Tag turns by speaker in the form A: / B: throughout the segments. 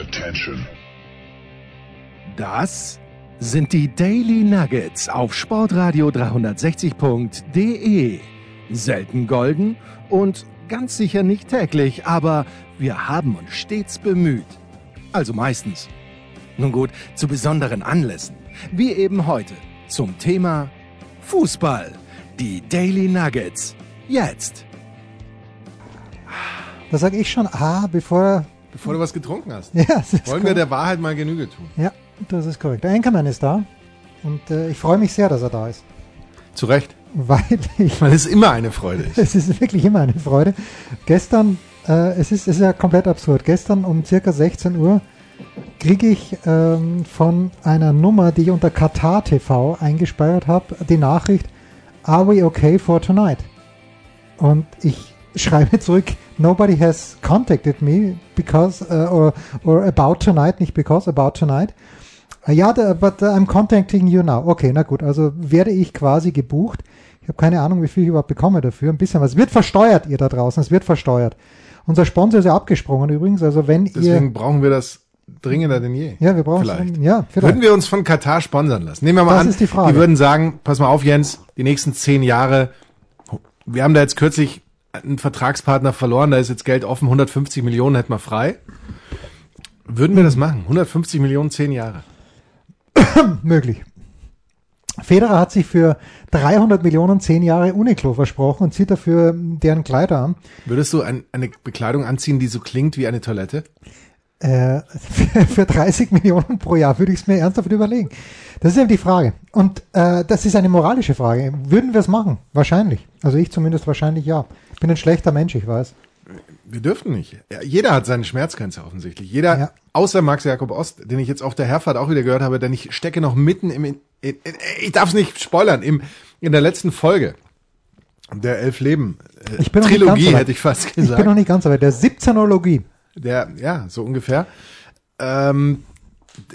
A: Attention.
B: Das sind die Daily Nuggets auf Sportradio 360.de. Selten golden und ganz sicher nicht täglich, aber wir haben uns stets bemüht. Also meistens. Nun gut, zu besonderen Anlässen, wie eben heute zum Thema Fußball. Die Daily Nuggets. Jetzt.
C: Da sage ich schon ah, bevor.
D: Bevor du was getrunken hast.
C: Ja, das ist
D: Wollen wir
C: korrekt.
D: der Wahrheit mal Genüge tun?
C: Ja, das ist korrekt. Der Anchorman ist da. Und äh, ich freue mich sehr, dass er da ist.
D: Zu Recht.
C: Weil ich.
D: Weil es immer eine Freude ist.
C: Es ist wirklich immer eine Freude. Gestern, äh, es, ist, es ist ja komplett absurd. Gestern um circa 16 Uhr kriege ich ähm, von einer Nummer, die ich unter Katar TV eingespeichert habe, die Nachricht, Are we okay for tonight? Und ich schreibe zurück, Nobody has contacted me because, uh, or, or about tonight, nicht because, about tonight. Uh, Ja, but I'm contacting you now. Okay, na gut, also werde ich quasi gebucht. Ich habe keine Ahnung, wie viel ich überhaupt bekomme dafür. Ein bisschen was. Es wird versteuert, ihr da draußen. Es wird versteuert. Unser Sponsor ist ja abgesprungen übrigens. Also wenn
D: Deswegen
C: ihr,
D: brauchen wir das dringender denn je.
C: ja, wir brauchen
D: vielleicht.
C: ja, vielleicht.
D: Würden wir uns von Katar sponsern lassen? Nehmen wir mal
C: Das
D: an,
C: ist die Frage.
D: würden sagen, pass mal auf, Jens, die nächsten zehn Jahre, wir haben da jetzt kürzlich einen Vertragspartner verloren, da ist jetzt Geld offen, 150 Millionen hätten wir frei. Würden wir das machen? 150 Millionen, zehn Jahre.
C: möglich. Federer hat sich für 300 Millionen zehn Jahre Uniqlo versprochen und zieht dafür deren Kleider an.
D: Würdest du ein, eine Bekleidung anziehen, die so klingt wie eine Toilette?
C: Äh, für, für 30 Millionen pro Jahr würde ich es mir ernsthaft überlegen. Das ist eben die Frage. Und äh, das ist eine moralische Frage. Würden wir es machen? Wahrscheinlich. Also ich zumindest wahrscheinlich ja. Ich bin ein schlechter Mensch, ich weiß.
D: Wir dürften nicht. Ja, jeder hat seine Schmerzgrenze offensichtlich. Jeder,
C: Ja.
D: außer Max Jakob Ost, den ich jetzt auf der Herfahrt auch wieder gehört habe, denn ich stecke noch mitten im, in, in, ich darf es nicht spoilern, im, in der letzten Folge der Elf Leben äh,
C: Ich bin noch nicht
D: Trilogie, hätte ich fast
C: Ich bin noch
D: gesagt.
C: nicht ganz weit. Der 17ologie.
D: Der, ja, so ungefähr. Ähm,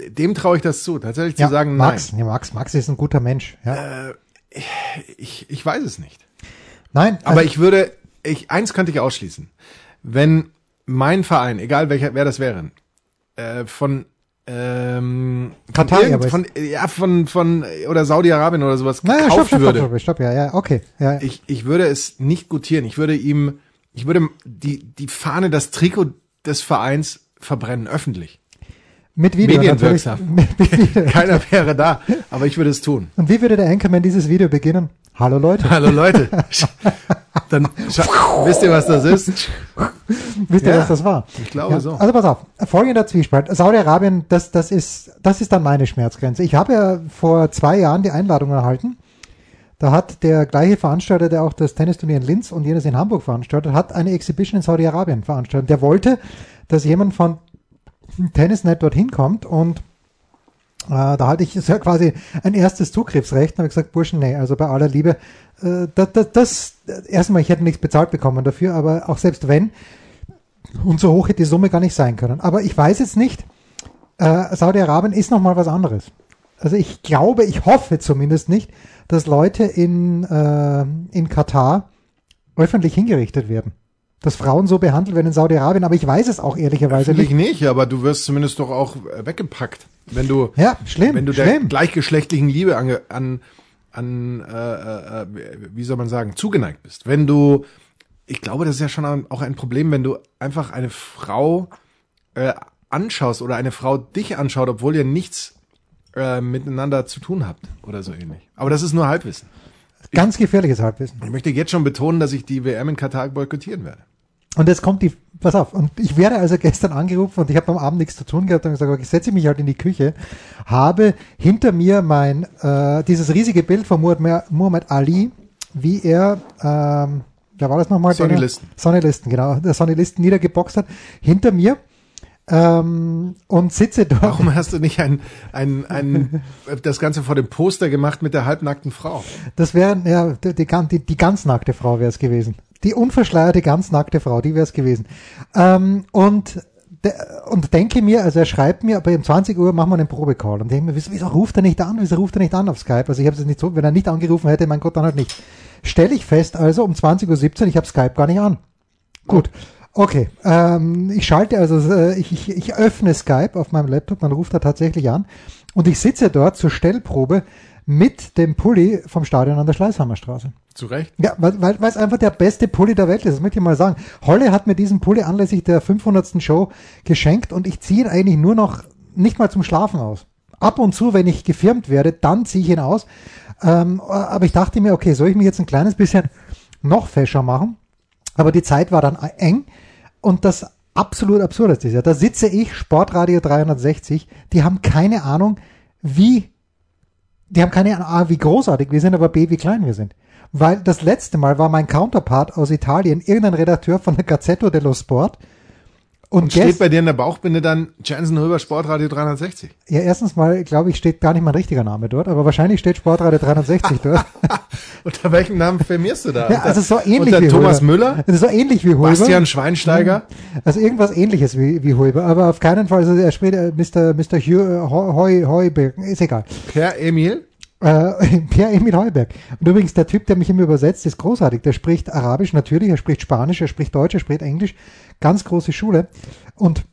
D: dem traue ich das zu, tatsächlich
C: Ja,
D: zu sagen,
C: Max, ja, Max, Max ist ein guter Mensch. Ja.
D: nein. Ich, ich weiß es nicht.
C: Nein,
D: Aber
C: also,
D: ich würde, ich, eins könnte ich ausschließen. Wenn mein Verein, egal welcher, wer das wäre, äh, von, ähm,
C: Katar
D: von, ja, von, von, oder Saudi-Arabien oder sowas
C: naja,
D: gekauft
C: stopp, stopp,
D: würde,
C: stopp, stopp, stopp, ja, ja, okay. Ja,
D: ich, ich würde es nicht gutieren. Ich würde ihm, ich würde die, die Fahne, das Trikot des Vereins verbrennen, öffentlich.
C: mit Video.
D: Medienwirksam.
C: Mit, mit Video.
D: Keiner wäre da, aber ich würde es tun.
C: Und wie würde der Anchorman dieses Video beginnen? Hallo Leute.
D: Hallo Leute. Dann wisst ihr, was das ist?
C: Wisst ihr,
D: Ja,
C: was das war?
D: ich glaube so.
C: Also pass auf, folgender Zwiespalt. Saudi-Arabien, das, das, ist, das ist dann meine Schmerzgrenze. Ich habe ja vor zwei Jahren die Einladung erhalten. Da hat der gleiche Veranstalter, der auch das Tennisturnier in Linz und jenes in Hamburg veranstaltet, hat eine Exhibition in Saudi-Arabien veranstaltet. Der wollte, dass jemand von Tennisnet dorthin kommt und da hatte ich so quasi ein erstes Zugriffsrecht und habe gesagt, Burschen, nee, also bei aller Liebe, äh, das, das, das, erstmal, ich hätte nichts bezahlt bekommen dafür, aber auch selbst wenn, und so hoch hätte die Summe gar nicht sein können. Aber ich weiß jetzt nicht, äh, Saudi-Arabien ist nochmal was anderes. Also ich glaube, ich hoffe zumindest nicht, dass Leute in, äh, in Katar öffentlich hingerichtet werden. Dass Frauen so behandelt werden in Saudi-Arabien, aber ich weiß es auch ehrlicherweise
D: Finde ich
C: nicht.
D: nicht, aber du wirst zumindest doch auch äh, weggepackt, wenn du,
C: Ja, schlimm,
D: wenn du der
C: schlimm.
D: gleichgeschlechtlichen Liebe an, an, an äh, äh, wie soll man sagen, zugeneigt bist. Wenn du, ich glaube, das ist ja schon auch ein Problem, wenn du einfach eine Frau äh, anschaust oder eine Frau dich anschaut, obwohl ihr nichts äh, miteinander zu tun habt oder so ähnlich. Aber das ist nur Halbwissen.
C: Ganz gefährliches Halbwissen.
D: Ich möchte jetzt schon betonen, dass ich die WM in Katar boykottieren werde.
C: Und jetzt kommt die, pass auf, und ich werde also gestern angerufen und ich habe am Abend nichts zu tun gehabt und gesagt, okay, ich setze mich halt in die Küche, habe hinter mir mein, äh, dieses riesige Bild von Muhammad, Muhammad Ali, wie er, ähm, wer war das nochmal?
D: Sonny Liston.
C: Sonny Liston, genau, der Sonny Liston niedergeboxt hat, hinter mir, ähm, und sitze dort.
D: Warum hast du nicht ein, ein, ein, das Ganze vor dem Poster gemacht mit der halbnackten Frau?
C: Das wäre, ja, die, die, die, ganz nackte Frau wäre es gewesen. Die unverschleierte, ganz nackte Frau, die wäre es gewesen. Ähm, und, und denke mir, also er schreibt mir, aber um 20 Uhr machen wir einen Probecall. Und denke mir, wieso, wieso ruft er nicht an? Wieso ruft er nicht an auf Skype? Also ich habe es nicht so, wenn er nicht angerufen hätte, mein Gott, dann halt nicht. Stelle ich fest, also um 20.17 Uhr, ich habe Skype gar nicht an. Gut. Okay, ähm, ich schalte also, äh, ich, ich, ich öffne Skype auf meinem Laptop, man ruft da tatsächlich an und ich sitze dort zur Stellprobe mit dem Pulli vom Stadion an der Schleißhammerstraße.
D: Zu Recht.
C: Ja, weil, weil weil es einfach der beste Pulli der Welt ist, das möchte ich mal sagen. Holle hat mir diesen Pulli anlässlich der 500. Show geschenkt und ich ziehe ihn eigentlich nur noch nicht mal zum Schlafen aus. Ab und zu, wenn ich gefirmt werde, dann ziehe ich ihn aus. Ähm, aber ich dachte mir, okay, soll ich mich jetzt ein kleines bisschen noch fescher machen? Aber die Zeit war dann eng und das absolut absurdeste ist ja, da sitze ich, Sportradio 360, die haben keine Ahnung, wie, die haben keine Ahnung, A, wie großartig wir sind, aber B, wie klein wir sind. Weil das letzte Mal war mein Counterpart aus Italien, irgendein Redakteur von der Gazzetto dello Sport,
D: und, und steht bei dir in der Bauchbinde dann Jansen Höber Sportradio 360?
C: Ja, erstens mal, glaube ich, steht gar nicht mein richtiger Name dort, aber wahrscheinlich steht Sportradio 360 dort.
D: Unter welchem Namen firmierst du da?
C: Ja, also so ähnlich
D: unter
C: wie
D: Thomas
C: Hulber.
D: Müller?
C: Also so ähnlich wie Hulber.
D: Bastian Schweinsteiger?
C: Also irgendwas ähnliches wie, wie Hulber, aber auf keinen Fall, also er spricht äh, Mr. Mr. Hugh, Heu, Heuberg, ist egal.
D: Per Emil?
C: Äh, Pierre-Emil Heuberg. Und übrigens, der Typ, der mich immer übersetzt, ist großartig. Der spricht Arabisch natürlich, er spricht Spanisch, er spricht Deutsch, er spricht Englisch. Ganz große Schule. Und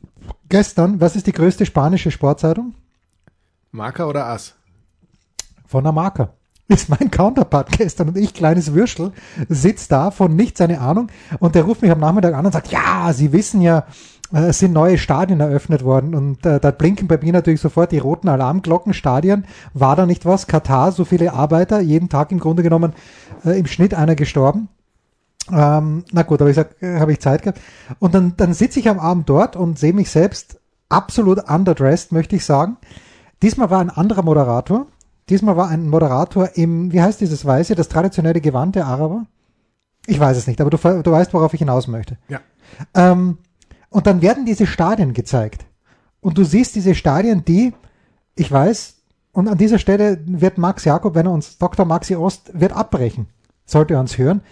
C: gestern, was ist die größte spanische Sportzeitung?
D: Marker oder Ass?
C: Von der Marker. Ist mein Counterpart gestern und ich, kleines Würstel, sitzt da von nichts seine Ahnung und der ruft mich am Nachmittag an und sagt, ja, Sie wissen ja, äh, es sind neue Stadien eröffnet worden und äh, da blinken bei mir natürlich sofort die roten Alarmglocken. Stadien, war da nicht was? Katar, so viele Arbeiter, jeden Tag im Grunde genommen äh, im Schnitt einer gestorben. Ähm, na gut, aber ich sag, äh, habe ich Zeit gehabt. Und dann, dann sitze ich am Abend dort und sehe mich selbst absolut underdressed, möchte ich sagen. Diesmal war ein anderer Moderator. Diesmal war ein Moderator im, wie heißt dieses Weiße, das traditionelle Gewand der Araber? Ich weiß es nicht, aber du, du weißt, worauf ich hinaus möchte.
D: Ja.
C: Ähm, und dann werden diese Stadien gezeigt. Und du siehst diese Stadien, die, ich weiß, und an dieser Stelle wird Max Jakob, wenn er uns, Dr. Maxi Ost, wird abbrechen, sollte er uns hören.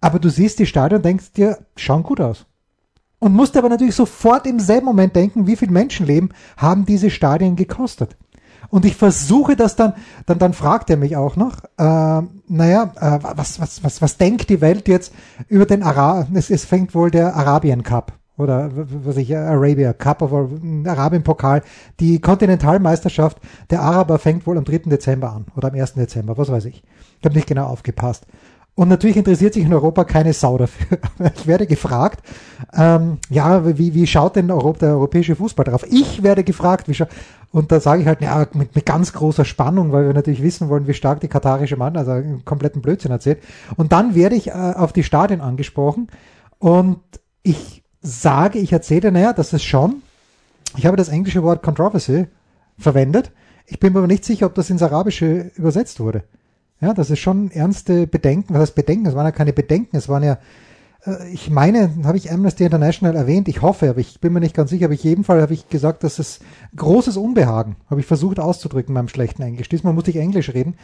C: Aber du siehst die Stadien und denkst dir, schauen gut aus. Und musst aber natürlich sofort im selben Moment denken, wie viel Menschenleben haben diese Stadien gekostet. Und ich versuche das dann, dann, dann fragt er mich auch noch, äh, naja, äh, was, was, was, was denkt die Welt jetzt über den Ara, es, es fängt wohl der Arabien Cup oder was ich, Arabia Cup of Arabien Pokal. Die Kontinentalmeisterschaft der Araber fängt wohl am 3. Dezember an oder am 1. Dezember, was weiß ich. Ich habe nicht genau aufgepasst. Und natürlich interessiert sich in Europa keine Sau dafür. Ich werde gefragt, ähm, ja, wie, wie schaut denn Europa, der europäische Fußball drauf? Ich werde gefragt, wie schaut, und da sage ich halt, ja, mit, mit ganz großer Spannung, weil wir natürlich wissen wollen, wie stark die katarische Mann, also einen kompletten Blödsinn erzählt. Und dann werde ich äh, auf die Stadien angesprochen und ich sage, ich erzähle, naja, das ist schon, ich habe das englische Wort Controversy verwendet. Ich bin mir aber nicht sicher, ob das ins Arabische übersetzt wurde. Ja, das ist schon ernste Bedenken. Was heißt Bedenken? Es waren ja keine Bedenken, es waren ja, äh, ich meine, habe ich Amnesty International erwähnt, ich hoffe, aber ich bin mir nicht ganz sicher, aber ich jeden Fall habe ich gesagt, dass es großes Unbehagen, habe ich versucht auszudrücken beim schlechten Englisch. Diesmal musste ich Englisch reden,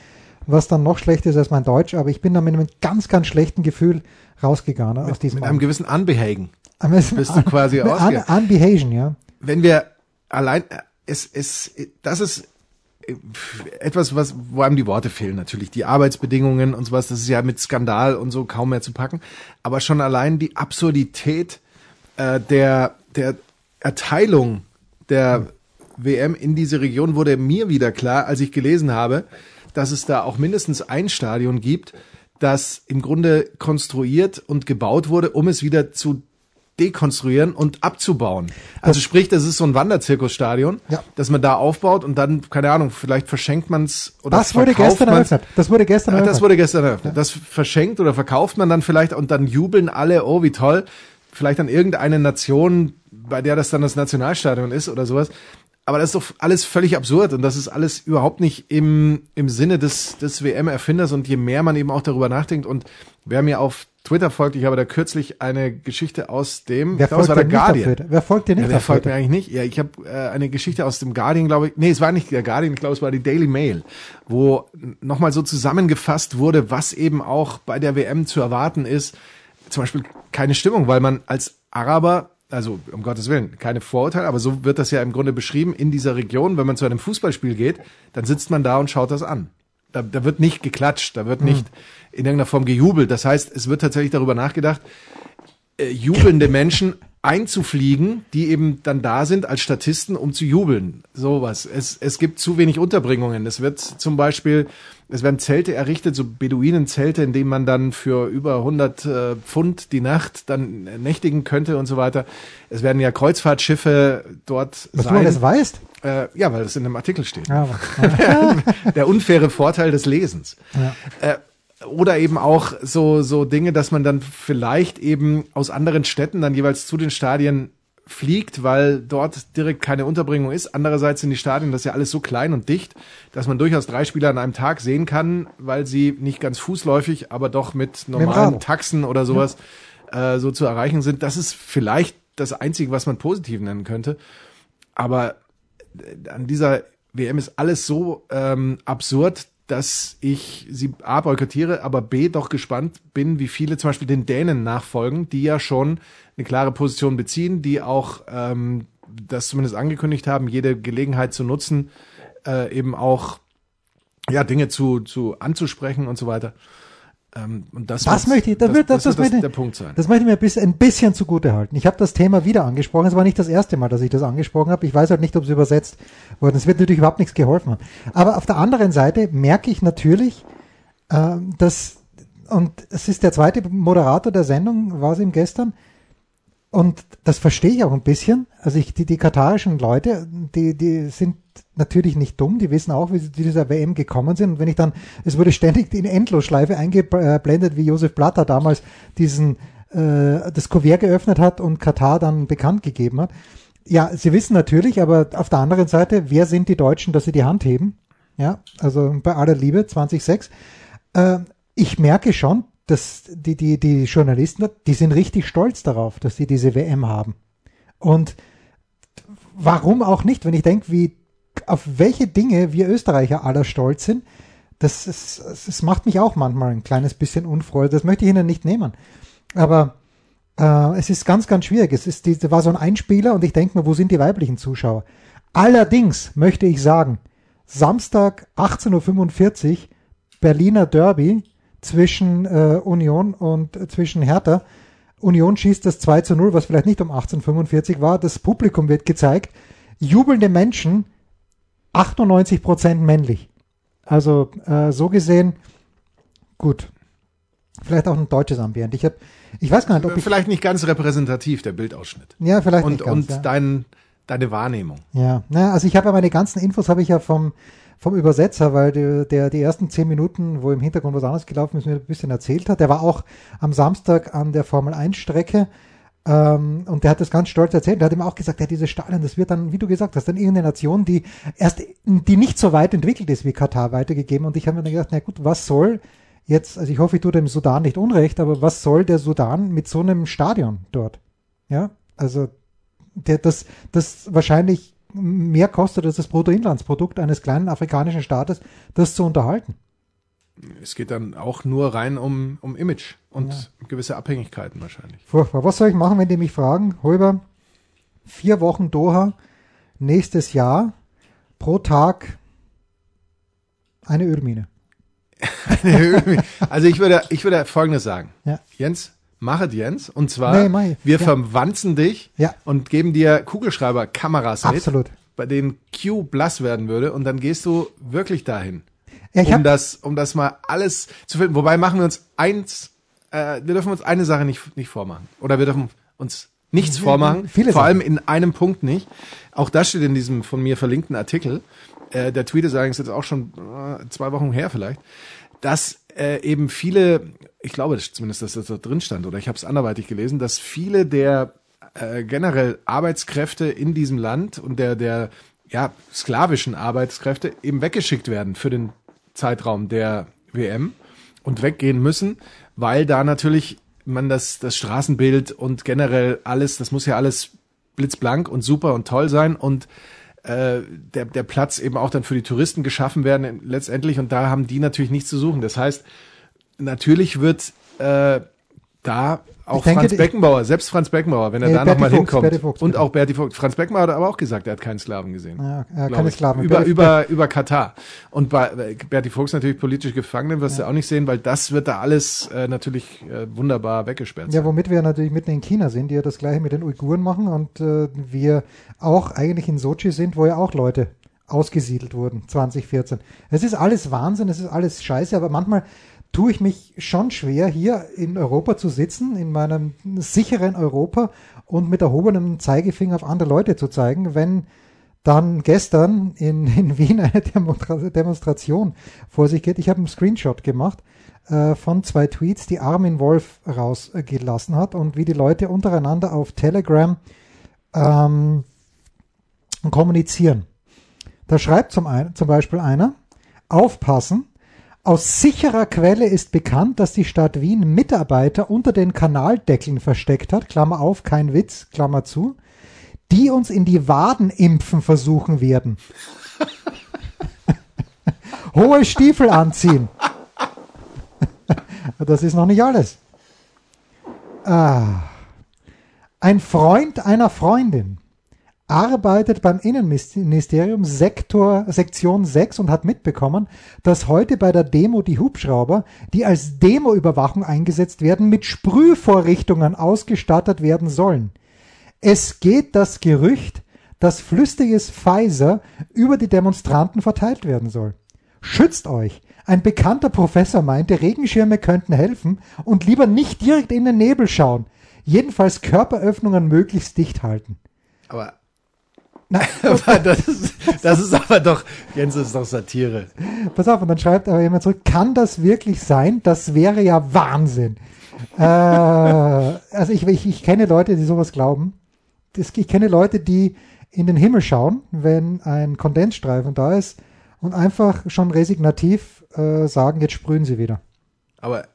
C: was dann noch schlechter ist als mein Deutsch, aber ich bin da mit einem ganz, ganz schlechten Gefühl rausgegangen
D: mit,
C: aus diesem
D: Mit einem gewissen Unbehagen.
C: Bist
D: du quasi
C: un, Unbehagen, ja.
D: Wenn wir allein, es, es, das ist etwas, was, wo einem die Worte fehlen natürlich. Die Arbeitsbedingungen und sowas, das ist ja mit Skandal und so kaum mehr zu packen. Aber schon allein die Absurdität äh, der, der Erteilung der WM in diese Region wurde mir wieder klar, als ich gelesen habe, dass es da auch mindestens ein Stadion gibt, das im Grunde konstruiert und gebaut wurde, um es wieder zu dekonstruieren und abzubauen. Also sprich, das ist so ein Wanderzirkusstadion,
C: Ja.
D: das man da aufbaut und dann, keine Ahnung, vielleicht verschenkt man es oder
C: Das wurde gestern
D: man's.
C: eröffnet. Das wurde gestern eröffnet.
D: das wurde gestern eröffnet. Das verschenkt oder verkauft man dann vielleicht und dann jubeln alle, oh wie toll. Vielleicht an irgendeine Nation, bei der das dann das Nationalstadion ist oder sowas. Aber das ist doch alles völlig absurd und das ist alles überhaupt nicht im, im Sinne des, des WM-Erfinders und je mehr man eben auch darüber nachdenkt und wer mir auf Twitter folgt, ich habe da kürzlich eine Geschichte aus dem,
C: Wer
D: ich glaube, es war der Guardian.
C: Wer folgt dir nicht
D: Ja, wer folgt mir eigentlich nicht? Ja, ich habe äh, eine Geschichte aus dem Guardian, glaube ich. Nee, es war nicht der Guardian, ich glaube, es war die Daily Mail, wo nochmal so zusammengefasst wurde, was eben auch bei der WM zu erwarten ist. Zum Beispiel keine Stimmung, weil man als Araber, also um Gottes Willen, keine Vorurteile, aber so wird das ja im Grunde beschrieben in dieser Region. Wenn man zu einem Fußballspiel geht, dann sitzt man da und schaut das an. Da, da wird nicht geklatscht, da wird nicht in irgendeiner Form gejubelt. Das heißt, es wird tatsächlich darüber nachgedacht, äh, jubelnde Menschen einzufliegen, die eben dann da sind als Statisten, um zu jubeln. Sowas. Es, es gibt zu wenig Unterbringungen. Es wird zum Beispiel, es werden Zelte errichtet, so Beduinenzelte, in denen man dann für über 100 äh, Pfund die Nacht dann nächtigen könnte und so weiter. Es werden ja Kreuzfahrtschiffe dort
C: Was
D: sein.
C: du das weißt?
D: Äh, ja, weil das in dem Artikel steht.
C: Ja,
D: Der unfaire Vorteil des Lesens.
C: Ja.
D: Äh, oder eben auch so, so Dinge, dass man dann vielleicht eben aus anderen Städten dann jeweils zu den Stadien fliegt, weil dort direkt keine Unterbringung ist. Andererseits sind die Stadien, das ist ja alles so klein und dicht, dass man durchaus drei Spieler an einem Tag sehen kann, weil sie nicht ganz fußläufig, aber doch mit normalen
C: Rad.
D: Taxen oder sowas äh, so zu erreichen sind. Das ist vielleicht das Einzige, was man positiv nennen könnte. Aber äh, an dieser WM ist alles so ähm, absurd, dass ich sie A boykottiere, aber B doch gespannt bin, wie viele zum Beispiel den Dänen nachfolgen, die ja schon eine klare Position beziehen, die auch ähm, das zumindest angekündigt haben, jede Gelegenheit zu nutzen, äh, eben auch ja Dinge zu, zu anzusprechen und so weiter. Ähm, und das,
C: Das möchte ich, das,
D: das,
C: wird, das,
D: das,
C: das,
D: wird
C: möchte,
D: der Punkt sein.
C: Das möchte ich mir ein bisschen, ein bisschen zugute halten. Ich habe das Thema wieder angesprochen. Es war nicht das erste Mal, dass ich das angesprochen habe. Ich weiß halt nicht, ob es übersetzt worden. Es wird natürlich überhaupt nichts geholfen haben. Aber auf der anderen Seite merke ich natürlich, ähm, dass, und es ist der zweite Moderator der Sendung, war es ihm gestern, und das verstehe ich auch ein bisschen. Also ich, die, die katarischen Leute, die, die sind natürlich nicht dumm, die wissen auch, wie sie zu dieser WM gekommen sind. Und wenn ich dann, es wurde ständig in Endlosschleife eingeblendet, wie Josef Blatter damals diesen äh, das Kuvert geöffnet hat und Katar dann bekannt gegeben hat. Ja, sie wissen natürlich, aber auf der anderen Seite, wer sind die Deutschen, dass sie die Hand heben? Ja, also bei aller Liebe, 2006. Äh, ich merke schon, dass die, die, die Journalisten, die sind richtig stolz darauf, dass sie diese WM haben. Und warum auch nicht, wenn ich denke, wie, auf welche Dinge wir Österreicher aller stolz sind, das, ist, das macht mich auch manchmal ein kleines bisschen unfreude. Das möchte ich Ihnen nicht nehmen. Aber äh, es ist ganz, ganz schwierig. Es ist, die, war so ein Einspieler und ich denke mir, wo sind die weiblichen Zuschauer? Allerdings möchte ich sagen, Samstag 18.45 Uhr Berliner Derby zwischen äh, Union und äh, zwischen Hertha. Union schießt das 2 zu 0, was vielleicht nicht um 1845 war. Das Publikum wird gezeigt. Jubelnde Menschen, 98 Prozent männlich. Also äh, so gesehen, gut. Vielleicht auch ein deutsches Ambiente. Ich, hab, ich weiß gar nicht, ob ich.
D: Vielleicht nicht ganz repräsentativ, der Bildausschnitt.
C: Ja, vielleicht
D: Und,
C: nicht ganz,
D: und
C: ja.
D: dein, deine Wahrnehmung.
C: Ja, naja, also ich habe ja meine ganzen Infos habe ich ja vom, vom Übersetzer, weil der, der die ersten zehn Minuten, wo im Hintergrund was anderes gelaufen ist, mir ein bisschen erzählt hat. Der war auch am Samstag an der Formel 1 Strecke ähm, und der hat das ganz stolz erzählt. Der hat ihm auch gesagt, ja, diese Stadien, das wird dann, wie du gesagt hast, dann irgendeine Nation, die erst, die nicht so weit entwickelt ist wie Katar weitergegeben. Und ich habe mir dann gedacht, na gut, was soll jetzt, also ich hoffe, ich tue dem Sudan nicht unrecht, aber was soll der Sudan mit so einem Stadion dort? Ja, also der, das, das wahrscheinlich mehr kostet als das Bruttoinlandsprodukt eines kleinen afrikanischen Staates, das zu unterhalten.
D: Es geht dann auch nur rein um, um Image und gewisse Abhängigkeiten wahrscheinlich.
C: Furchtbar. Was soll ich machen, wenn die mich fragen? Holber, vier Wochen Doha, nächstes Jahr, pro Tag eine Ölmine.
D: also ich würde, ich würde Folgendes sagen.
C: Ja.
D: Jens, machet Jens. Und zwar,
C: Nee,
D: wir
C: Ja.
D: verwanzen dich
C: Ja.
D: und geben dir Kugelschreiber-Kameras mit,
C: Absolut.
D: bei denen Q blass werden würde. Und dann gehst du wirklich dahin.
C: Ja, ich
D: um das, um das mal alles zu finden. Wobei machen wir uns eins, äh, wir dürfen uns eine Sache nicht, nicht vormachen. Oder wir dürfen uns nichts vormachen.
C: viele
D: vor allem in einem Punkt nicht. Auch das steht in diesem von mir verlinkten Artikel. Äh, der Tweet ist allerdings jetzt auch schon äh, zwei Wochen her vielleicht, dass äh, eben viele, ich glaube das- zumindest, dass das da drin stand, oder ich habe es anderweitig gelesen, dass viele der äh, generell Arbeitskräfte in diesem Land und der, der ja, sklavischen Arbeitskräfte eben weggeschickt werden für den Zeitraum der WM und weggehen müssen, weil da natürlich man das, das Straßenbild und generell alles, das muss ja alles blitzblank und super und toll sein und äh, der, der Platz eben auch dann für die Touristen geschaffen werden letztendlich und da haben die natürlich nichts zu suchen. Das heißt, natürlich wird äh, da auch
C: denke,
D: Franz Beckenbauer, selbst Franz Beckenbauer, wenn er
C: Nee,
D: da nochmal hinkommt.
C: Fuchs,
D: und
C: bitte.
D: auch Berti Fuchs. Franz Beckenbauer hat aber auch gesagt, er hat keinen Sklaven gesehen.
C: Ja, ja, keine
D: ich.
C: Sklaven.
D: Über,
C: Berti-
D: über, über Katar. Und bei Berti Fuchs natürlich politisch Gefangene, wirst du auch nicht sehen, weil das wird da alles äh, natürlich äh, wunderbar weggesperrt
C: Ja, womit wir natürlich mitten in China sind, die ja das gleiche mit den Uiguren machen und äh, wir auch eigentlich in Sochi sind, wo ja auch Leute ausgesiedelt wurden, 2014. Es ist alles Wahnsinn, es ist alles scheiße, aber manchmal tue ich mich schon schwer, hier in Europa zu sitzen, in meinem sicheren Europa und mit erhobenem Zeigefinger auf andere Leute zu zeigen, wenn dann gestern in, in Wien eine Demonstra Demonstration vor sich geht. Ich habe einen Screenshot gemacht äh, von zwei Tweets, die Armin Wolf rausgelassen hat und wie die Leute untereinander auf Telegram ähm, kommunizieren. Da schreibt zum, ein, zum Beispiel einer, aufpassen, aus sicherer Quelle ist bekannt, dass die Stadt Wien Mitarbeiter unter den Kanaldeckeln versteckt hat, Klammer auf, kein Witz, Klammer zu, die uns in die Waden impfen versuchen werden. Hohe Stiefel anziehen. das ist noch nicht alles. Ah. Ein Freund einer Freundin arbeitet beim Innenministerium Sektor, Sektion 6 und hat mitbekommen, dass heute bei der Demo die Hubschrauber, die als Demoüberwachung eingesetzt werden, mit Sprühvorrichtungen ausgestattet werden sollen. Es geht das Gerücht, dass flüssiges Pfizer über die Demonstranten verteilt werden soll. Schützt euch! Ein bekannter Professor meinte, Regenschirme könnten helfen und lieber nicht direkt in den Nebel schauen. Jedenfalls Körperöffnungen möglichst dicht halten.
D: Aber,
C: Na,
D: aber das, ist, das ist aber doch, Jens, das ist doch Satire.
C: Pass auf, und dann schreibt aber jemand zurück, kann das wirklich sein? Das wäre ja Wahnsinn. äh, also ich, ich, ich kenne Leute, die sowas glauben. Das, ich kenne Leute, die in den Himmel schauen, wenn ein Kondensstreifen da ist und einfach schon resignativ äh, sagen, jetzt sprühen sie wieder.
D: Aber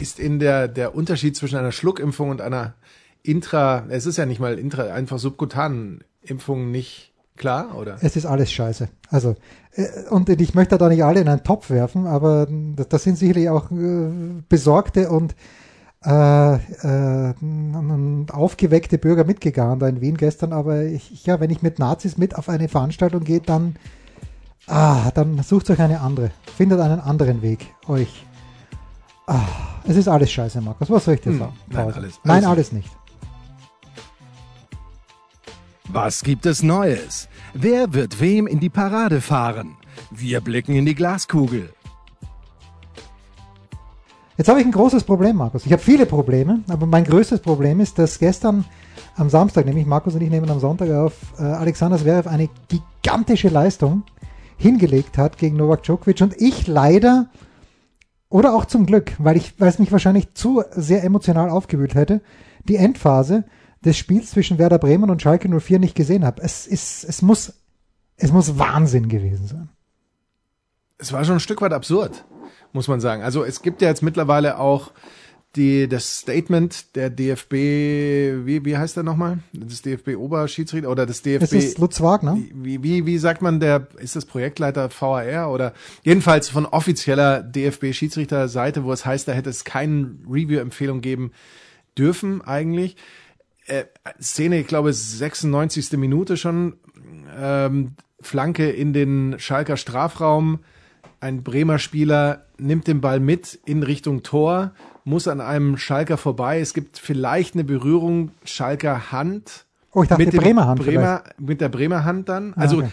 D: ist in der, der Unterschied zwischen einer Schluckimpfung und einer Intra, es ist ja nicht mal Intra, einfach subkutanen Impfung nicht klar, oder?
C: Es ist alles scheiße. Also, äh, und ich möchte da nicht alle in einen Topf werfen, aber das, sind sicherlich auch äh, besorgte und äh, äh, aufgeweckte Bürger mitgegangen da in Wien gestern, aber ich, ja, wenn ich mit Nazis mit auf eine Veranstaltung gehe, dann, ah, dann sucht euch eine andere. Findet einen anderen Weg, euch. Ah, es ist alles scheiße, Markus. Was soll ich dir
D: Hm,
C: sagen?
D: nein,
C: Pause.
D: alles-
C: nein,
D: alles
C: alles nicht.
B: Was gibt es Neues? Wer wird wem in die Parade fahren? Wir blicken in die Glaskugel.
C: Jetzt habe ich ein großes Problem, Markus. Ich habe viele Probleme, aber mein größtes Problem ist, dass gestern am Samstag, nämlich Markus und ich nehmen am Sonntag auf, äh, Alexander Zverev eine gigantische Leistung hingelegt hat gegen Novak Djokovic und ich leider oder auch zum Glück, weil ich, weil es mich wahrscheinlich zu sehr emotional aufgewühlt hätte, die Endphase des Spiels zwischen Werder Bremen und Schalke 04 nicht gesehen habe. Es ist, es muss, es muss Wahnsinn gewesen sein.
D: Es war schon ein Stück weit absurd, muss man sagen. Also es gibt ja jetzt mittlerweile auch die, das Statement der DFB, wie, wie heißt der nochmal? Das DFB-Oberschiedsrichter oder das DFB.
C: Es ist Lutz Wagner.
D: Wie, wie, wie sagt man, der, ist das Projektleiter VAR oder jedenfalls von offizieller DFB-Schiedsrichterseite, wo es heißt, da hätte es keine Review-Empfehlung geben dürfen eigentlich. Äh, Szene, ich glaube, 96. Minute schon, ähm, Flanke in den Schalker Strafraum, ein Bremer Spieler nimmt den Ball mit in Richtung Tor, muss an einem Schalker vorbei. Es gibt vielleicht eine Berührung Schalker Hand.
C: Oh, ich dachte,
D: mit
C: Bremer Hand
D: Bremer, mit der Bremer Hand dann. Also
C: okay.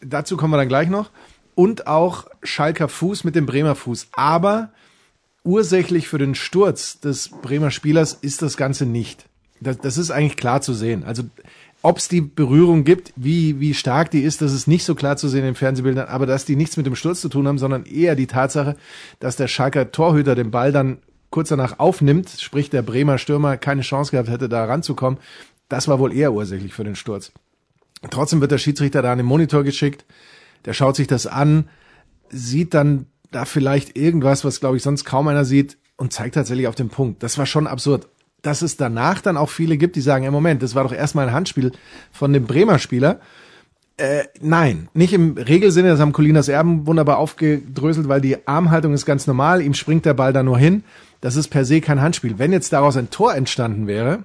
D: dazu kommen wir dann gleich noch. Und auch Schalker Fuß mit dem Bremer Fuß. Aber ursächlich für den Sturz des Bremer Spielers ist das Ganze nicht. Das, das ist eigentlich klar zu sehen. Also ob es die Berührung gibt, wie, wie stark die ist, das ist nicht so klar zu sehen in den Fernsehbildern, aber dass die nichts mit dem Sturz zu tun haben, sondern eher die Tatsache, dass der Schalker Torhüter den Ball dann kurz danach aufnimmt, sprich der Bremer Stürmer keine Chance gehabt hätte, da ranzukommen, das war wohl eher ursächlich für den Sturz. Trotzdem wird der Schiedsrichter da an den Monitor geschickt, der schaut sich das an, sieht dann da vielleicht irgendwas, was glaube ich sonst kaum einer sieht und zeigt tatsächlich auf den Punkt. Das war schon absurd. Dass es danach dann auch viele gibt, die sagen, ja Moment, das war doch erstmal ein Handspiel von dem Bremer Spieler Äh, nein, nicht im Regelsinne, das haben Colinas Erben wunderbar aufgedröselt, weil die Armhaltung ist ganz normal, ihm springt der Ball da nur hin. Das ist per se kein Handspiel. Wenn jetzt daraus ein Tor entstanden wäre,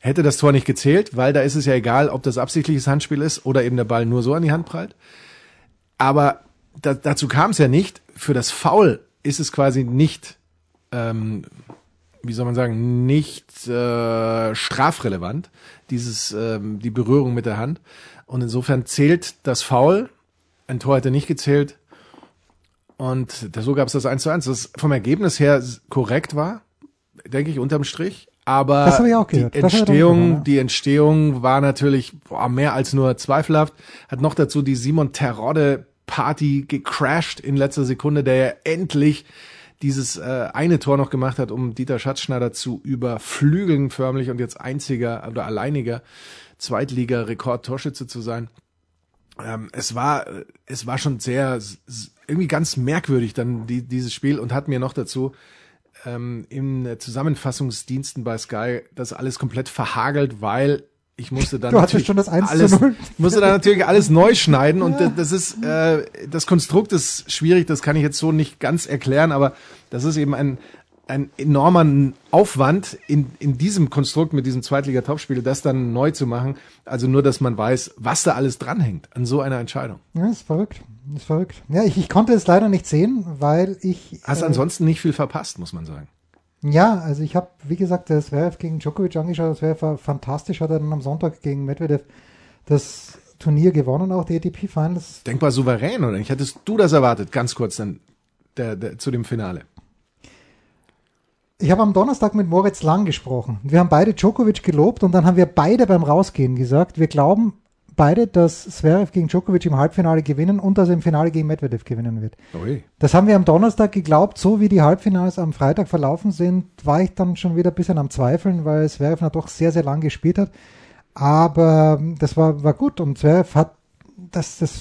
D: hätte das Tor nicht gezählt, weil da ist es ja egal, ob das absichtliches Handspiel ist oder eben der Ball nur so an die Hand prallt. Aber da, dazu kam es ja nicht. Für das Foul ist es quasi nicht, ähm, wie soll man sagen, nicht äh, strafrelevant, dieses, ähm, die Berührung mit der Hand. Und insofern zählt das Foul. Ein Tor hätte nicht gezählt. Und so gab es das 1 zu 1, das vom Ergebnis her korrekt war, denke ich, unterm Strich. Aber die Entstehung,
C: gehört, ja.
D: die Entstehung war natürlich boah, mehr als nur zweifelhaft. Hat noch dazu die Simon Terodde Party gecrashed in letzter Sekunde, der ja endlich dieses äh, eine Tor noch gemacht hat, um Dieter Schatzschneider zu überflügeln förmlich und jetzt einziger oder alleiniger Zweitliga-Rekord-Torschütze zu sein. Ähm, es war, äh, es war schon sehr, irgendwie ganz merkwürdig dann die, dieses Spiel und hat mir noch dazu ähm, in Zusammenfassungsdiensten bei Sky das alles komplett verhagelt, weil ich musste dann
C: Du hattest
D: natürlich
C: schon das 1 zu
D: alles,
C: 0.
D: musste dann natürlich alles neu schneiden und äh, das ist äh, das Konstrukt ist schwierig, das kann ich jetzt so nicht ganz erklären, aber das ist eben ein ein enormer Aufwand in, in diesem Konstrukt mit diesem Zweitliga-Topspiel, das dann neu zu machen. Also nur, dass man weiß, was da alles dranhängt an so einer Entscheidung.
C: Ja, ist verrückt. Ist verrückt. Ja, ich, ich konnte es leider nicht sehen, weil ich.
D: Hast
C: äh,
D: ansonsten nicht viel verpasst, muss man sagen.
C: Ja, also ich habe, wie gesagt, das Zverev gegen Djokovic angeschaut. Das war fantastisch, hat er dann am Sonntag gegen Medvedev das Turnier gewonnen, auch die ATP Finals.
D: Denkbar souverän, oder nicht? Hättest du das erwartet? Ganz kurz dann der, der, zu dem Finale.
C: Ich habe am Donnerstag mit Moritz Lang gesprochen. Wir haben beide Djokovic gelobt und dann haben wir beide beim Rausgehen gesagt, wir glauben beide, dass Zverev gegen Djokovic im Halbfinale gewinnen und dass er im Finale gegen Medvedev gewinnen wird.
D: Ui.
C: Das haben wir am Donnerstag geglaubt. So wie die Halbfinals am Freitag verlaufen sind, war ich dann schon wieder ein bisschen am Zweifeln, weil Zverev noch doch sehr, sehr lang gespielt hat. Aber ähm, das war, war gut und Zverev hat, das, das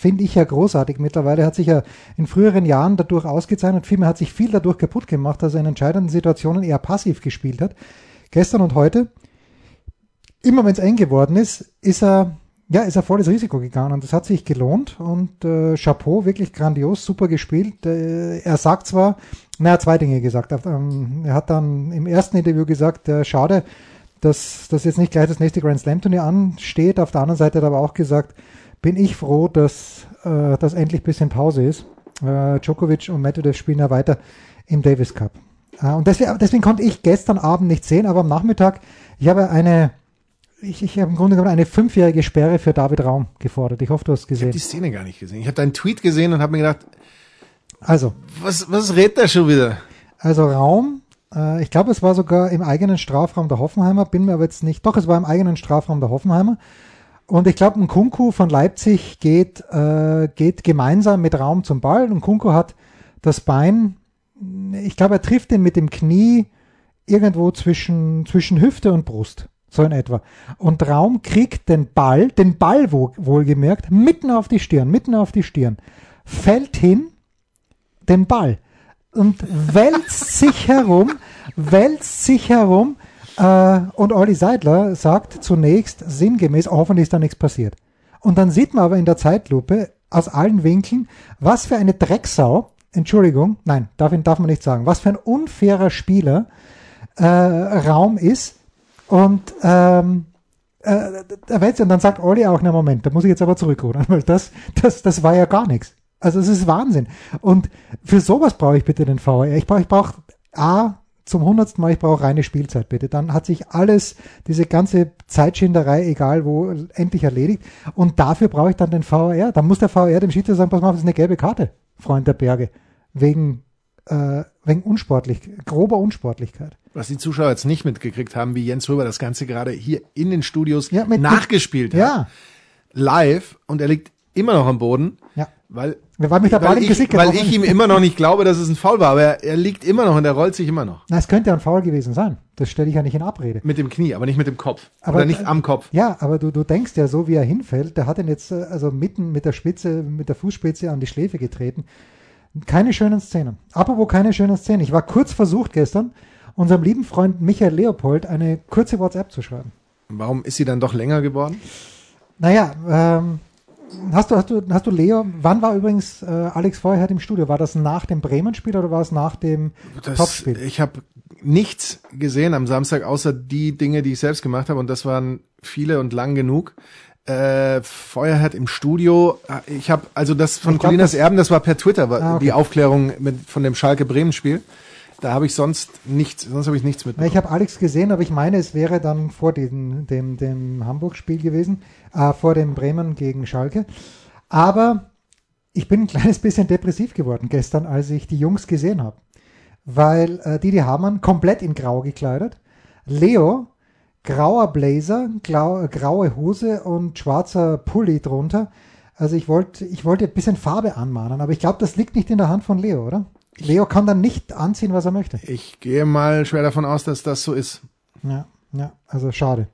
C: finde ich ja großartig mittlerweile, hat sich ja in früheren Jahren dadurch ausgezeichnet. Vielmehr hat sich viel dadurch kaputt gemacht, dass er in entscheidenden Situationen eher passiv gespielt hat. Gestern und heute, immer wenn es eng geworden ist, ist er ja, ist er volles Risiko gegangen und das hat sich gelohnt und äh, Chapeau, wirklich grandios, super gespielt. Äh, er sagt zwar, naja, zwei Dinge gesagt. Ähm, er hat dann im ersten Interview gesagt, äh, schade, dass, dass jetzt nicht gleich das nächste Grand Slam Turnier ansteht. Auf der anderen Seite hat er aber auch gesagt, bin ich froh, dass, äh, dass endlich bisschen Pause ist. Äh, Djokovic und Medvedev spielen ja weiter im Davis Cup. Äh, und deswegen, deswegen konnte ich gestern Abend nicht sehen, aber am Nachmittag, ich habe eine ich, ich habe im Grunde genommen eine fünfjährige Sperre für David Raum gefordert. Ich hoffe, du hast
D: Ich habe
C: gesehen.
D: die Szene gar nicht gesehen. Ich habe deinen Tweet gesehen und habe mir gedacht,
C: Also,
D: was, was redet der schon wieder?
C: also Raum, äh, ich glaube, es war sogar im eigenen Strafraum der Hoffenheimer, bin mir aber jetzt nicht, doch, es war im eigenen Strafraum der Hoffenheimer. Und ich glaube, ein Kunku von Leipzig geht, äh, geht gemeinsam mit Raum zum Ball und Kunku hat das Bein, ich glaube, er trifft ihn mit dem Knie irgendwo zwischen, zwischen Hüfte und Brust. So in etwa. Und Raum kriegt den Ball, den Ball wohl, wohlgemerkt, mitten auf die Stirn, mitten auf die Stirn, fällt hin, den Ball und wälzt sich herum, wälzt sich herum äh, und Olli Seidler sagt zunächst sinngemäß, hoffentlich ist da nichts passiert. Und dann sieht man aber in der Zeitlupe aus allen Winkeln, was für eine Drecksau, Entschuldigung, nein, darf, darf man nicht sagen, was für ein unfairer Spieler äh, Raum ist. Und ähm, äh, da weiß- und dann sagt Olli auch, na Moment, da muss ich jetzt aber zurückrudern, weil das, das, das war ja gar nichts. Also es ist Wahnsinn. Und für sowas brauche ich bitte den VR. Ich brauche, ich brauche A, zum hundertsten Mal, ich brauche reine Spielzeit bitte. Dann hat sich alles, diese ganze Zeitschinderei, egal wo, endlich erledigt. Und dafür brauche ich dann den VR. Dann muss der VR dem Schiedsrichter sagen, pass mal, auf, das ist eine gelbe Karte, Freund der Berge. Wegen, äh, wegen Unsportlich, grober Unsportlichkeit.
D: Was die Zuschauer jetzt nicht mitgekriegt haben, wie Jens Röber das Ganze gerade hier in den Studios
C: Ja, mit-
D: nachgespielt hat.
C: Ja,
D: Live. Und er liegt immer noch am Boden.
C: ja.
D: Weil,
C: Weil mich der Ball im
D: ich,
C: Gesicht
D: weil ich ihm immer noch nicht glaube, dass es ein Foul war. Aber er, er liegt immer noch und er rollt sich immer noch.
C: Na, es könnte ja ein Foul gewesen sein. Das stelle ich ja nicht in Abrede.
D: Mit dem Knie, aber nicht mit dem Kopf.
C: Aber-
D: Oder nicht am Kopf.
C: Ja, aber du, du denkst ja, so wie er hinfällt, der hat ihn jetzt äh, also mitten mit der Spitze, mit der Fußspitze an die Schläfe getreten. Keine schönen Szenen. Apropos keine schönen Szenen. Ich war kurz versucht gestern, unserem lieben Freund Michael Leopold eine kurze WhatsApp zu schreiben.
D: Warum ist sie dann doch länger geworden?
C: Naja, ähm, hast du, hast du, hast du Leo, wann war übrigens äh, Alex Feuerhardt im Studio? War das nach dem Bremen-Spiel oder war es nach dem
D: Das,
C: Topspiel?
D: ich habe nichts gesehen am Samstag, außer die Dinge, die ich selbst gemacht habe. Und das waren viele und lang genug. Äh, Feuerherd im Studio. äh, Ich habe also das von
C: glaub,
D: Colinas Erben, das war per Twitter, war
C: Ah, okay.
D: die Aufklärung mit, von dem Schalke Bremen Spiel. Da habe ich sonst nichts, sonst habe ich nichts mit.
C: Ja, Ich habe Alex gesehen, aber ich meine, es wäre dann vor diesem, dem, dem Hamburg-Spiel gewesen, äh, vor dem Bremen gegen Schalke. Aber ich bin ein kleines bisschen depressiv geworden gestern, als ich die Jungs gesehen habe. Weil äh, Didi Hamann komplett in Grau gekleidet, Leo grauer Blazer, glau, graue Hose und schwarzer Pulli drunter. Also ich wollte ich wollte ein bisschen Farbe anmahnen, aber ich glaube, das liegt nicht in der Hand von Leo, oder? Leo kann dann nicht anziehen, was er möchte.
D: Ich gehe mal schwer davon aus, dass das so ist.
C: Ja, ja, also schade.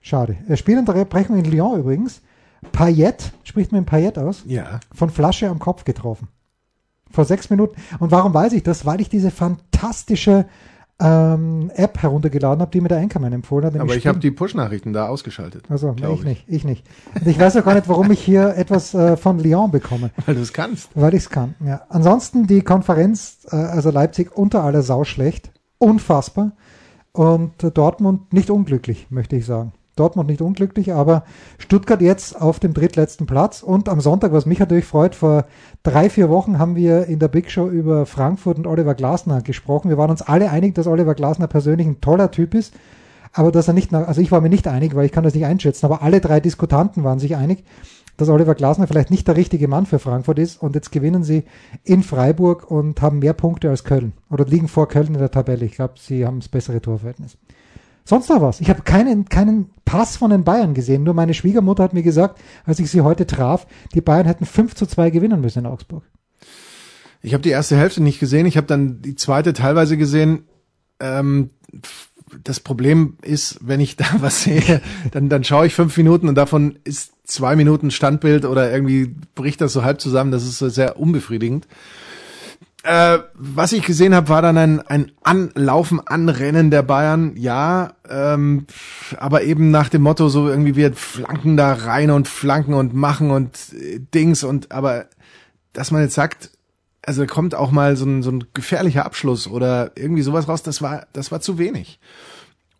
C: Schade. Er spielt Unterbrechung in Lyon übrigens. Payet, spricht man Payet aus,
D: Ja.
C: von Flasche am Kopf getroffen. Vor sechs Minuten. Und warum weiß ich das? Weil ich diese fantastische ähm, App heruntergeladen habe, die mir der Enkermann empfohlen hat.
D: Aber ich habe die Push-Nachrichten da ausgeschaltet.
C: Also,
D: glaub
C: ich nicht, ich nicht. Und ich weiß auch gar nicht, warum ich hier etwas äh, von Lyon bekomme.
D: Weil du es kannst.
C: Weil ich es kann, ja. Ansonsten die Konferenz, äh, also Leipzig unter aller Sau schlecht. Unfassbar. Und äh, Dortmund nicht unglücklich, möchte ich sagen. Dortmund nicht unglücklich, aber Stuttgart jetzt auf dem drittletzten Platz. Und am Sonntag, was mich natürlich freut, vor drei, vier Wochen haben wir in der Big Show über Frankfurt und Oliver Glasner gesprochen. Wir waren uns alle einig, dass Oliver Glasner persönlich ein toller Typ ist. Aber dass er nicht nach, also ich war mir nicht einig, weil ich kann das nicht einschätzen, aber alle drei Diskutanten waren sich einig, dass Oliver Glasner vielleicht nicht der richtige Mann für Frankfurt ist und jetzt gewinnen sie in Freiburg und haben mehr Punkte als Köln oder liegen vor Köln in der Tabelle. Ich glaube, sie haben das bessere Torverhältnis. Sonst noch was? Ich habe keinen, keinen Pass von den Bayern gesehen. Nur meine Schwiegermutter hat mir gesagt, als ich sie heute traf, die Bayern hätten 5 zu 2 gewinnen müssen in Augsburg.
D: Ich habe die erste Hälfte nicht gesehen. Ich habe dann die zweite teilweise gesehen. Ähm, das Problem ist, wenn ich da was sehe, dann, dann schaue ich fünf Minuten und davon ist zwei Minuten Standbild oder irgendwie bricht das so halb zusammen. Das ist sehr unbefriedigend. Äh, was ich gesehen habe, war dann ein, ein Anlaufen, Anrennen der Bayern, ja, ähm, aber eben nach dem Motto, so irgendwie wir flanken da rein und flanken und machen und äh, Dings und aber dass man jetzt sagt, also kommt auch mal so ein, so ein gefährlicher Abschluss oder irgendwie sowas raus, das war, das war zu wenig.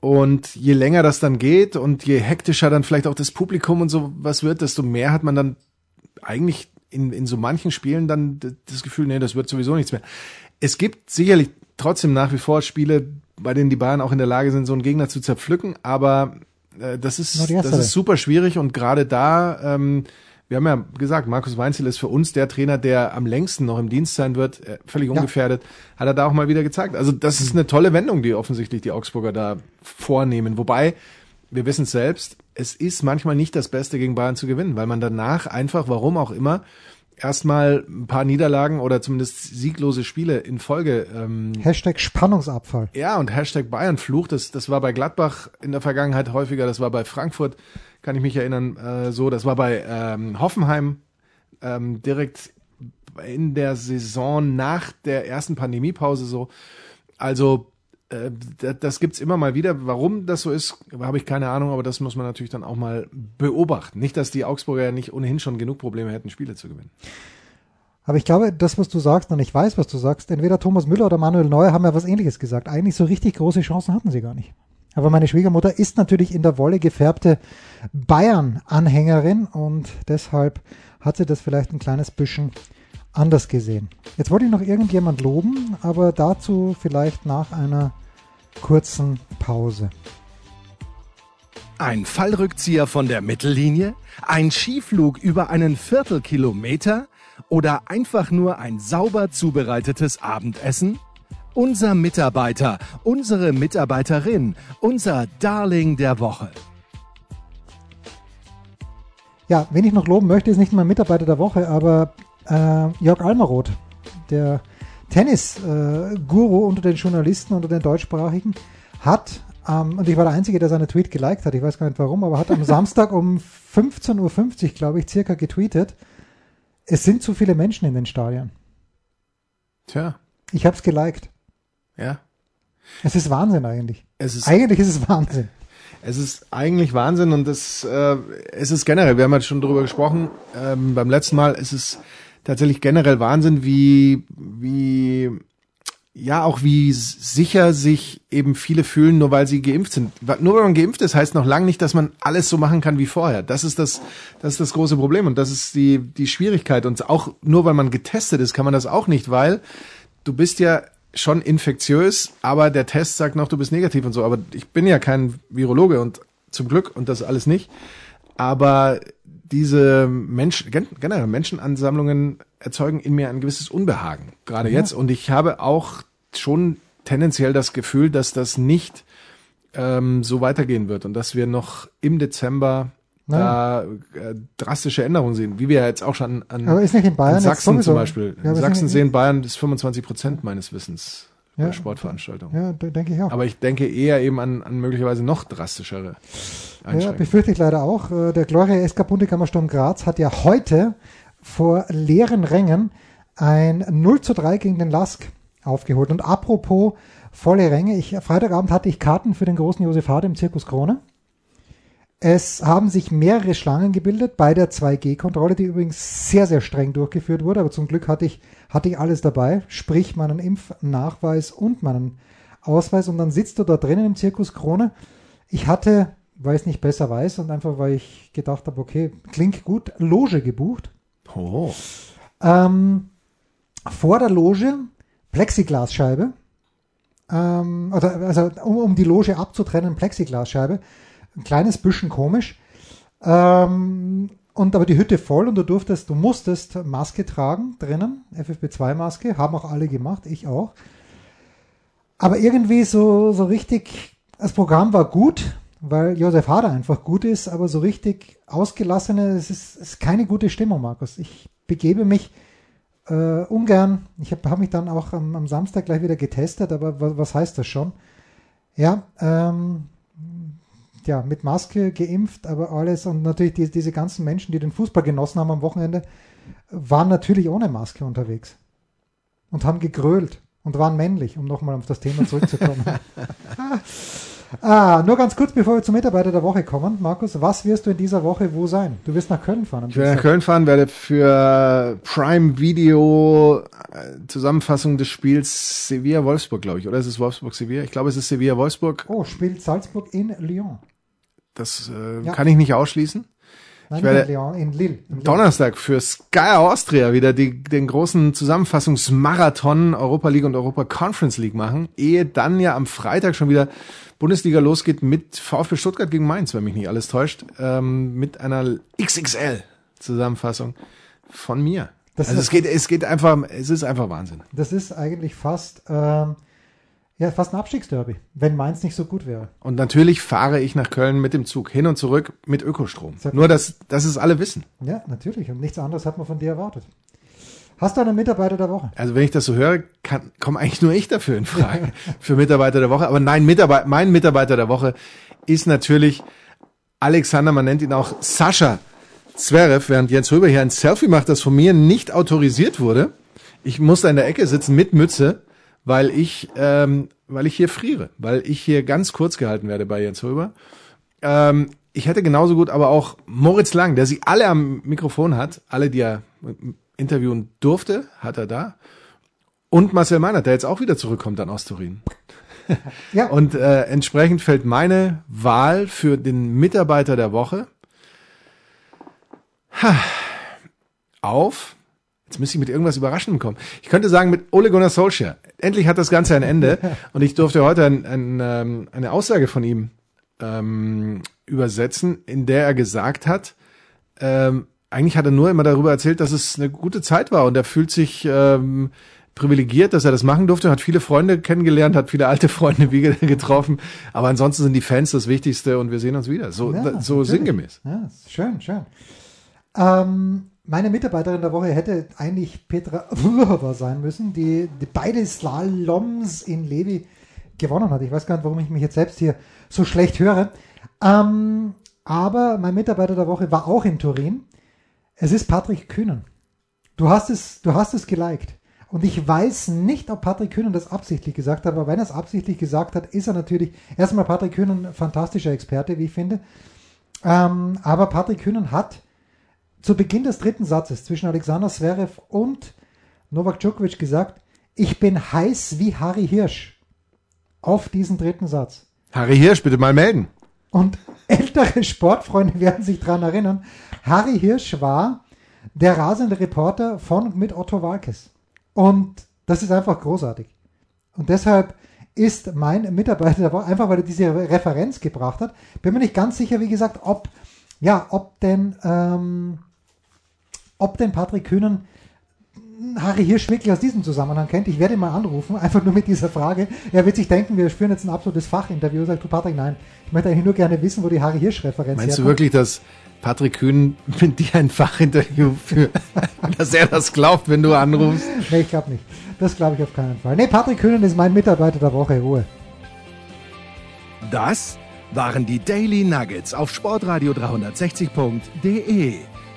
D: Und je länger das dann geht und je hektischer dann vielleicht auch das Publikum und so was wird, desto mehr hat man dann eigentlich in, in so manchen Spielen dann das Gefühl, nee, das wird sowieso nichts mehr. Es gibt sicherlich trotzdem nach wie vor Spiele, bei denen die Bayern auch in der Lage sind, so einen Gegner zu zerpflücken, aber äh, das ist das ist super schwierig und gerade da, ähm, wir haben ja gesagt, Markus Weinziel ist für uns der Trainer, der am längsten noch im Dienst sein wird, äh, völlig ungefährdet, hat er da auch mal wieder gezeigt. Also das ist eine tolle Wendung, die offensichtlich die Augsburger da vornehmen. Wobei, wir wissen es selbst, es ist manchmal nicht das Beste gegen Bayern zu gewinnen, weil man danach einfach, warum auch immer, erstmal ein paar Niederlagen oder zumindest sieglose Spiele in Folge ähm,
C: Hashtag Spannungsabfall.
D: ja, und Hashtag Bayernfluch, das, das war bei Gladbach in der Vergangenheit häufiger, das war bei Frankfurt, kann ich mich erinnern, äh, so, das war bei ähm, Hoffenheim ähm, direkt in der Saison nach der ersten Pandemiepause so. Also das, das gibt's immer mal wieder. Warum das so ist, habe ich keine Ahnung, aber das muss man natürlich dann auch mal beobachten. Nicht, dass die Augsburger ja nicht ohnehin schon genug Probleme hätten, Spiele zu gewinnen.
C: Aber ich glaube, das, was du sagst, und ich weiß, was du sagst, entweder Thomas Müller oder Manuel Neuer haben ja was ähnliches gesagt. Eigentlich so richtig große Chancen hatten sie gar nicht. Aber meine Schwiegermutter ist natürlich in der Wolle gefärbte Bayern-Anhängerin und deshalb hat sie das vielleicht ein kleines bisschen anders gesehen. Jetzt wollte ich noch irgendjemand loben, aber dazu vielleicht nach einer kurzen Pause.
B: Ein Fallrückzieher von der Mittellinie? Ein Skiflug über einen Viertelkilometer? Oder einfach nur ein sauber zubereitetes Abendessen? Unser Mitarbeiter, unsere Mitarbeiterin, unser Darling der Woche.
C: Ja, wen ich noch loben möchte, ist nicht mein Mitarbeiter der Woche, aber äh, Jörg Almaroth, der Tennis-Guru unter den Journalisten, unter den Deutschsprachigen, hat, ähm, und ich war der Einzige, der seine Tweet geliked hat, ich weiß gar nicht warum, aber hat am Samstag um 15.50 Uhr, glaube ich, circa getweetet, es sind zu viele Menschen in den Stadien.
D: Tja,
C: Ich habe es geliked.
D: ja.
C: Es ist Wahnsinn eigentlich.
D: Es ist
C: Eigentlich ist es Wahnsinn.
D: Es ist eigentlich Wahnsinn und es, äh, es ist generell, wir haben ja schon drüber gesprochen, ähm, beim letzten Mal ist es tatsächlich generell Wahnsinn, wie, wie, ja, auch wie sicher sich eben viele fühlen, nur weil sie geimpft sind. Nur weil man geimpft ist, heißt noch lange nicht, dass man alles so machen kann wie vorher. Das ist das, das ist das große Problem und das ist die, die Schwierigkeit. Und auch nur weil man getestet ist, kann man das auch nicht, weil du bist ja schon infektiös, aber der Test sagt noch, du bist negativ und so. Aber ich bin ja kein Virologe und zum Glück und das alles nicht. Aber diese Menschen, generell Menschenansammlungen erzeugen in mir ein gewisses Unbehagen, gerade ja. jetzt. Und ich habe auch schon tendenziell das Gefühl, dass das nicht ähm, so weitergehen wird und dass wir noch im Dezember da äh, drastische Änderungen sehen, wie wir ja jetzt auch schon an,
C: Aber ist nicht in Bayern
D: Sachsen zum Beispiel. Ja, in Sachsen sehen Bayern bis 25 Prozent meines Wissens ja, bei Sportveranstaltungen.
C: Ja, denke ich auch.
D: Aber ich denke eher eben an, an möglicherweise noch drastischere
C: Einschränkungen. Ja, befürchte ich leider auch. Äh, der Gloria SK Bundekammersturm Graz hat ja heute vor leeren Rängen ein 0 zu 3 gegen den Lask aufgeholt. Und apropos volle Ränge, ich, Freitagabend hatte ich Karten für den großen Josef Hade im Zirkus Krone. Es haben sich mehrere Schlangen gebildet bei der 2G-Kontrolle, die übrigens sehr, sehr streng durchgeführt wurde. Aber zum Glück hatte ich, hatte ich alles dabei, sprich meinen Impfnachweis und meinen Ausweis. Und dann sitzt du da drinnen im Zirkus Krone. Ich hatte, weil ich es nicht besser weiß und einfach weil ich gedacht habe, okay, klingt gut, Loge gebucht.
D: Oh.
C: Ähm, vor der Loge Plexiglasscheibe. Ähm, oder, also um, um die Loge abzutrennen, Plexiglasscheibe ein kleines bisschen komisch. Ähm, und aber die Hütte voll und du durftest, du musstest Maske tragen drinnen, FFP2-Maske, haben auch alle gemacht, ich auch. Aber irgendwie so, so richtig, das Programm war gut, weil Josef Hader einfach gut ist, aber so richtig ausgelassene, es ist, ist keine gute Stimmung, Markus. Ich begebe mich äh, ungern, ich habe hab mich dann auch am, am, Samstag gleich wieder getestet, aber was, heißt das schon? Ja, ähm, ja, mit Maske geimpft, aber alles und natürlich die, diese ganzen Menschen, die den Fußball genossen haben am Wochenende, waren natürlich ohne Maske unterwegs und haben gegrölt und waren männlich, um nochmal auf das Thema zurückzukommen. ah, nur ganz kurz, bevor wir zum Mitarbeiter der Woche kommen, Markus, was wirst du in dieser Woche wo sein? Du wirst nach Köln fahren.
D: Ich werde nach Köln fahren, werde für Prime Video äh, Zusammenfassung des Spiels Sevilla-Wolfsburg, glaube ich, oder ist es Wolfsburg-Sevilla? Ich glaube, es ist Sevilla-Wolfsburg.
C: Oh, spielt Salzburg in Lyon.
D: Das äh, ja. kann ich nicht ausschließen.
C: Nein, ich werde in, in Lille. In
D: Donnerstag für Sky Austria wieder die, den großen Zusammenfassungsmarathon Europa League und Europa Conference League machen, ehe dann ja am Freitag schon wieder Bundesliga losgeht mit VfB Stuttgart gegen Mainz, wenn mich nicht alles täuscht, ähm, mit einer XXL Zusammenfassung von mir. Das also es geht, es geht einfach, es ist einfach Wahnsinn.
C: Das ist eigentlich fast ähm, ja, fast ein Abstiegsderby, wenn Mainz nicht so gut wäre.
D: Und natürlich fahre ich nach Köln mit dem Zug hin und zurück mit Ökostrom. Nur, dass, dass es alle wissen.
C: Ja, natürlich. Und nichts anderes hat man von dir erwartet. Hast du einen Mitarbeiter der Woche?
D: Also wenn ich das so höre, kann, komme eigentlich nur ich dafür in Frage für Mitarbeiter der Woche. Aber nein, Mitarbeiter, mein Mitarbeiter der Woche ist natürlich Alexander, man nennt ihn auch Sascha Zverev, während Jens Röber hier ein Selfie macht, das von mir nicht autorisiert wurde. Ich musste in der Ecke sitzen mit Mütze weil ich, ähm, weil ich hier friere, weil ich hier ganz kurz gehalten werde bei Jens Röber. Ähm, ich hätte genauso gut aber auch Moritz Lang, der sie alle am Mikrofon hat, alle, die er interviewen durfte, hat er da. Und Marcel Meinert, der jetzt auch wieder zurückkommt an Ostturin. ja. Und äh, entsprechend fällt meine Wahl für den Mitarbeiter der Woche auf Jetzt müsste ich mit irgendwas Überraschendem kommen. Ich könnte sagen mit Ole Gunnar Solskjaer. Endlich hat das Ganze ein Ende. Und ich durfte heute ein, ein, ähm, eine Aussage von ihm ähm, übersetzen, in der er gesagt hat, ähm, eigentlich hat er nur immer darüber erzählt, dass es eine gute Zeit war und er fühlt sich ähm, privilegiert, dass er das machen durfte, hat viele Freunde kennengelernt, hat viele alte Freunde getroffen, aber ansonsten sind die Fans das Wichtigste und wir sehen uns wieder. So, ja, so sinngemäß.
C: Ja, schön, schön. Ähm, meine Mitarbeiterin der Woche hätte eigentlich Petra Vlhova sein müssen, die, die beide Slaloms in Levi gewonnen hat. Ich weiß gar nicht, warum ich mich jetzt selbst hier so schlecht höre. Ähm, aber mein Mitarbeiter der Woche war auch in Turin. Es ist Patrick Kühnen. Du hast es, du hast es geliked. Und ich weiß nicht, ob Patrick Kühnen das absichtlich gesagt hat, aber wenn er es absichtlich gesagt hat, ist er natürlich erstmal Patrick Kühnen fantastischer Experte, wie ich finde. Ähm, aber Patrick Kühnen hat zu Beginn des dritten Satzes zwischen Alexander Zverev und Novak Djokovic gesagt, ich bin heiß wie Harry Hirsch auf diesen dritten Satz.
D: Harry Hirsch, bitte mal melden.
C: Und ältere Sportfreunde werden sich daran erinnern, Harry Hirsch war der rasende Reporter von und mit Otto Walkes. Und das ist einfach großartig. Und deshalb ist mein Mitarbeiter einfach, weil er diese Referenz gebracht hat, bin mir nicht ganz sicher, wie gesagt, ob, ja, ob denn, ähm, ob denn Patrick Kühnen Harry Hirsch wirklich aus diesem Zusammenhang kennt. Ich werde ihn mal anrufen, einfach nur mit dieser Frage. Er wird sich denken, wir führen jetzt ein absolutes Fachinterview. Sagt du Patrick, nein, ich möchte eigentlich nur gerne wissen, wo die Harry Hirsch-Referenz ist.
D: Meinst du wirklich, dass Patrick Kühn mit dir ein Fachinterview für, dass er das glaubt, wenn du anrufst?
C: nee, ich glaube nicht. Das glaube ich auf keinen Fall. Nee, Patrick Kühnen ist mein Mitarbeiter der Woche. Ruhe.
B: Das waren die Daily Nuggets auf Sportradio 360.de.